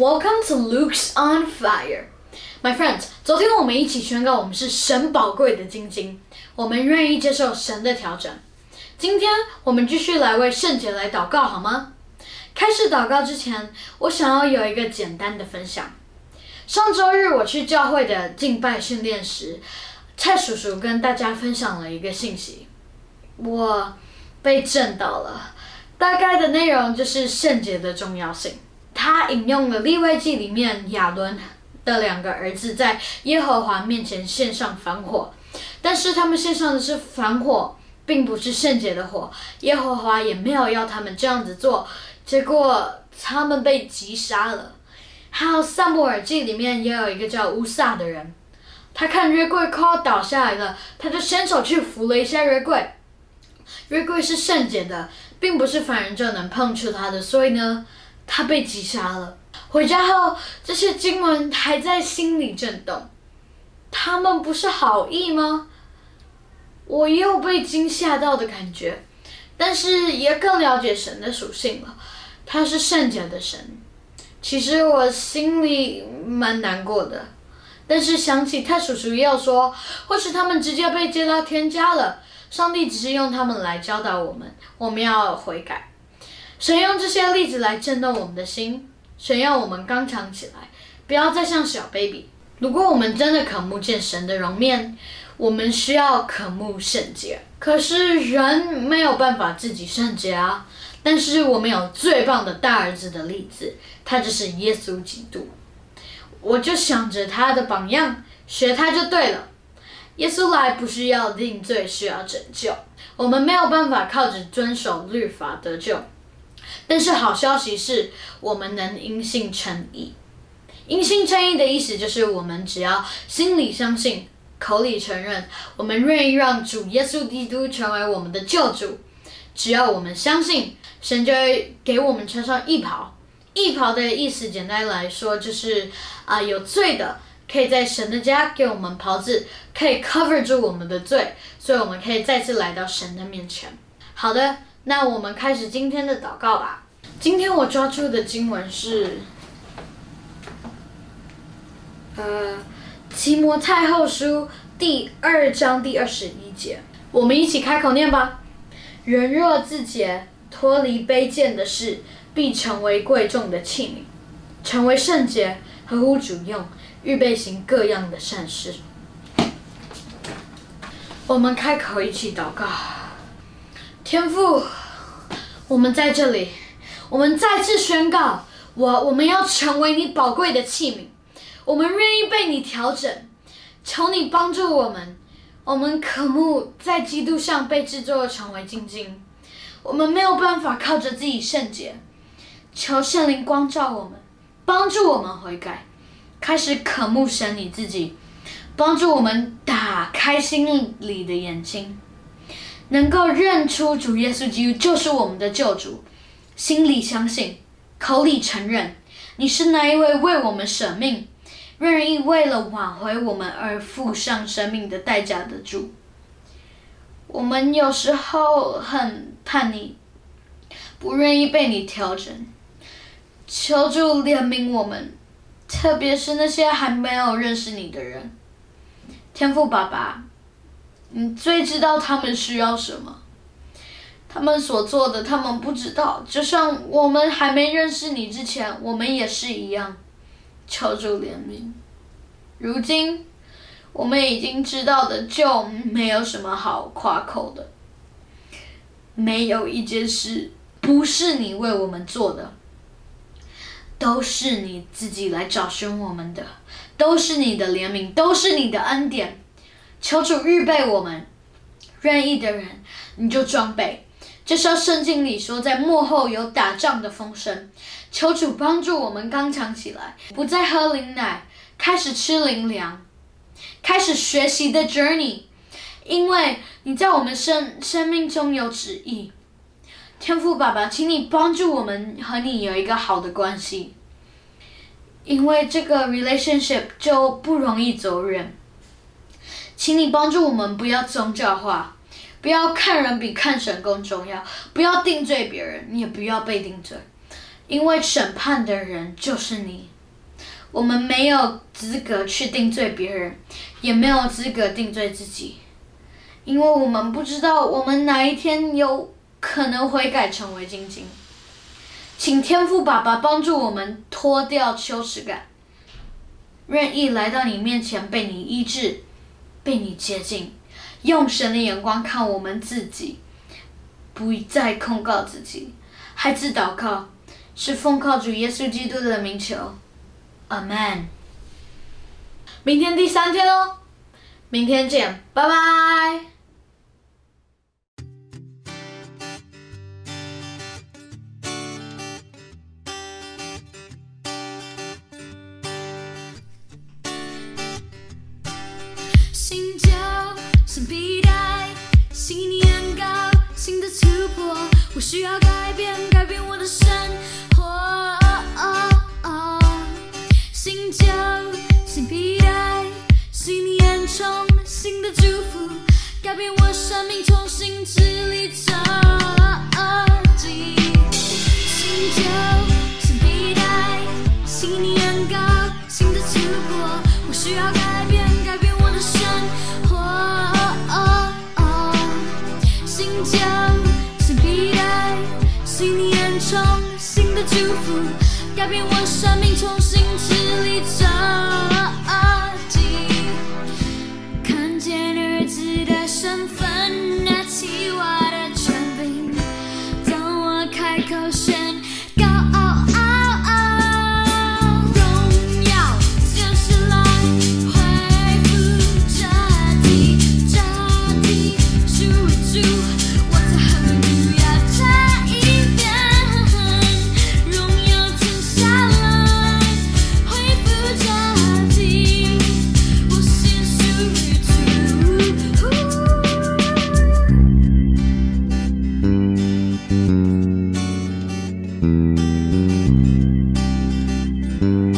Welcome to Luke's on Fire, my friends. 昨天我们一起宣告我们是神宝贵的晶晶，我们愿意接受神的调整。今天我们继续来为圣洁来祷告，好吗？开始祷告之前，我想要有一个简单的分享。上周日我去教会的敬拜训练时，蔡叔叔跟大家分享了一个信息，我被震到了。大概的内容就是圣洁的重要性。他引用了利未记里面亚伦的两个儿子在耶和华面前献上反火，但是他们献上的是反火，并不是圣洁的火。耶和华也没有要他们这样子做，结果他们被击杀了。还有萨姆耳记里面也有一个叫乌萨的人，他看约柜快要倒下来了，他就伸手去扶了一下约柜。约柜是圣洁的，并不是凡人就能碰触它的，所以呢。他被击杀了。回家后，这些经文还在心里震动。他们不是好意吗？我又被惊吓到的感觉，但是也更了解神的属性了。他是圣洁的神。其实我心里蛮难过的，但是想起太叔叔要说，或是他们直接被接到天家了。上帝只是用他们来教导我们，我们要悔改。神用这些例子来震动我们的心，神要我们刚强起来，不要再像小 baby。如果我们真的渴慕见神的容面，我们需要渴慕圣洁。可是人没有办法自己圣洁啊。但是我们有最棒的大儿子的例子，他就是耶稣基督。我就想着他的榜样，学他就对了。耶稣来不是要定罪，是要拯救。我们没有办法靠着遵守律法得救。但是好消息是，我们能因信称义。因信称义的意思就是，我们只要心里相信，口里承认，我们愿意让主耶稣基督成为我们的救主。只要我们相信，神就会给我们穿上义袍。义袍的意思，简单来说就是啊，有罪的可以在神的家给我们袍子，可以 cover 住我们的罪，所以我们可以再次来到神的面前。好的。那我们开始今天的祷告吧。今天我抓住的经文是，呃，《提摩太后书》第二章第二十一节。我们一起开口念吧。人若自洁，脱离卑贱的事，必成为贵重的器皿，成为圣洁，合乎主用，预备行各样的善事。我们开口一起祷告。天父，我们在这里，我们再次宣告，我我们要成为你宝贵的器皿，我们愿意被你调整，求你帮助我们，我们渴慕在基督上被制作成为精晶，我们没有办法靠着自己圣洁，求圣灵光照我们，帮助我们悔改，开始渴慕神你自己，帮助我们打开心里的眼睛。能够认出主耶稣基督就是我们的救主，心里相信，口里承认，你是那一位为我们舍命，愿意为了挽回我们而付上生命的代价的主。我们有时候很叛逆，不愿意被你调整，求主怜悯我们，特别是那些还没有认识你的人，天赋爸爸。你最知道他们需要什么，他们所做的，他们不知道。就像我们还没认识你之前，我们也是一样，求助怜悯。如今，我们已经知道的，就没有什么好夸口的。没有一件事不是你为我们做的，都是你自己来找寻我们的，都是你的怜悯，都是你的恩典。求主预备我们，愿意的人你就装备。就像圣经里说，在幕后有打仗的风声。求主帮助我们刚强起来，不再喝灵奶，开始吃灵粮，开始学习的 journey。因为你在我们生生命中有旨意，天父爸爸，请你帮助我们和你有一个好的关系，因为这个 relationship 就不容易走远。请你帮助我们，不要宗教化，不要看人比看神更重要，不要定罪别人，你也不要被定罪，因为审判的人就是你。我们没有资格去定罪别人，也没有资格定罪自己，因为我们不知道我们哪一天有可能悔改成为晶晶。请天父爸爸帮助我们脱掉羞耻感，愿意来到你面前被你医治，被你接近，用神的眼光看我们自己，不再控告自己。孩子祷告，是奉靠主耶稣基督的名求。Amen。明天第三天哦，明天见，拜拜。新的突破，我需要改变，改变我的生活。新旧新皮带，新年充新的祝福，改变我生命，重新支离。改变我生命，重新治理耶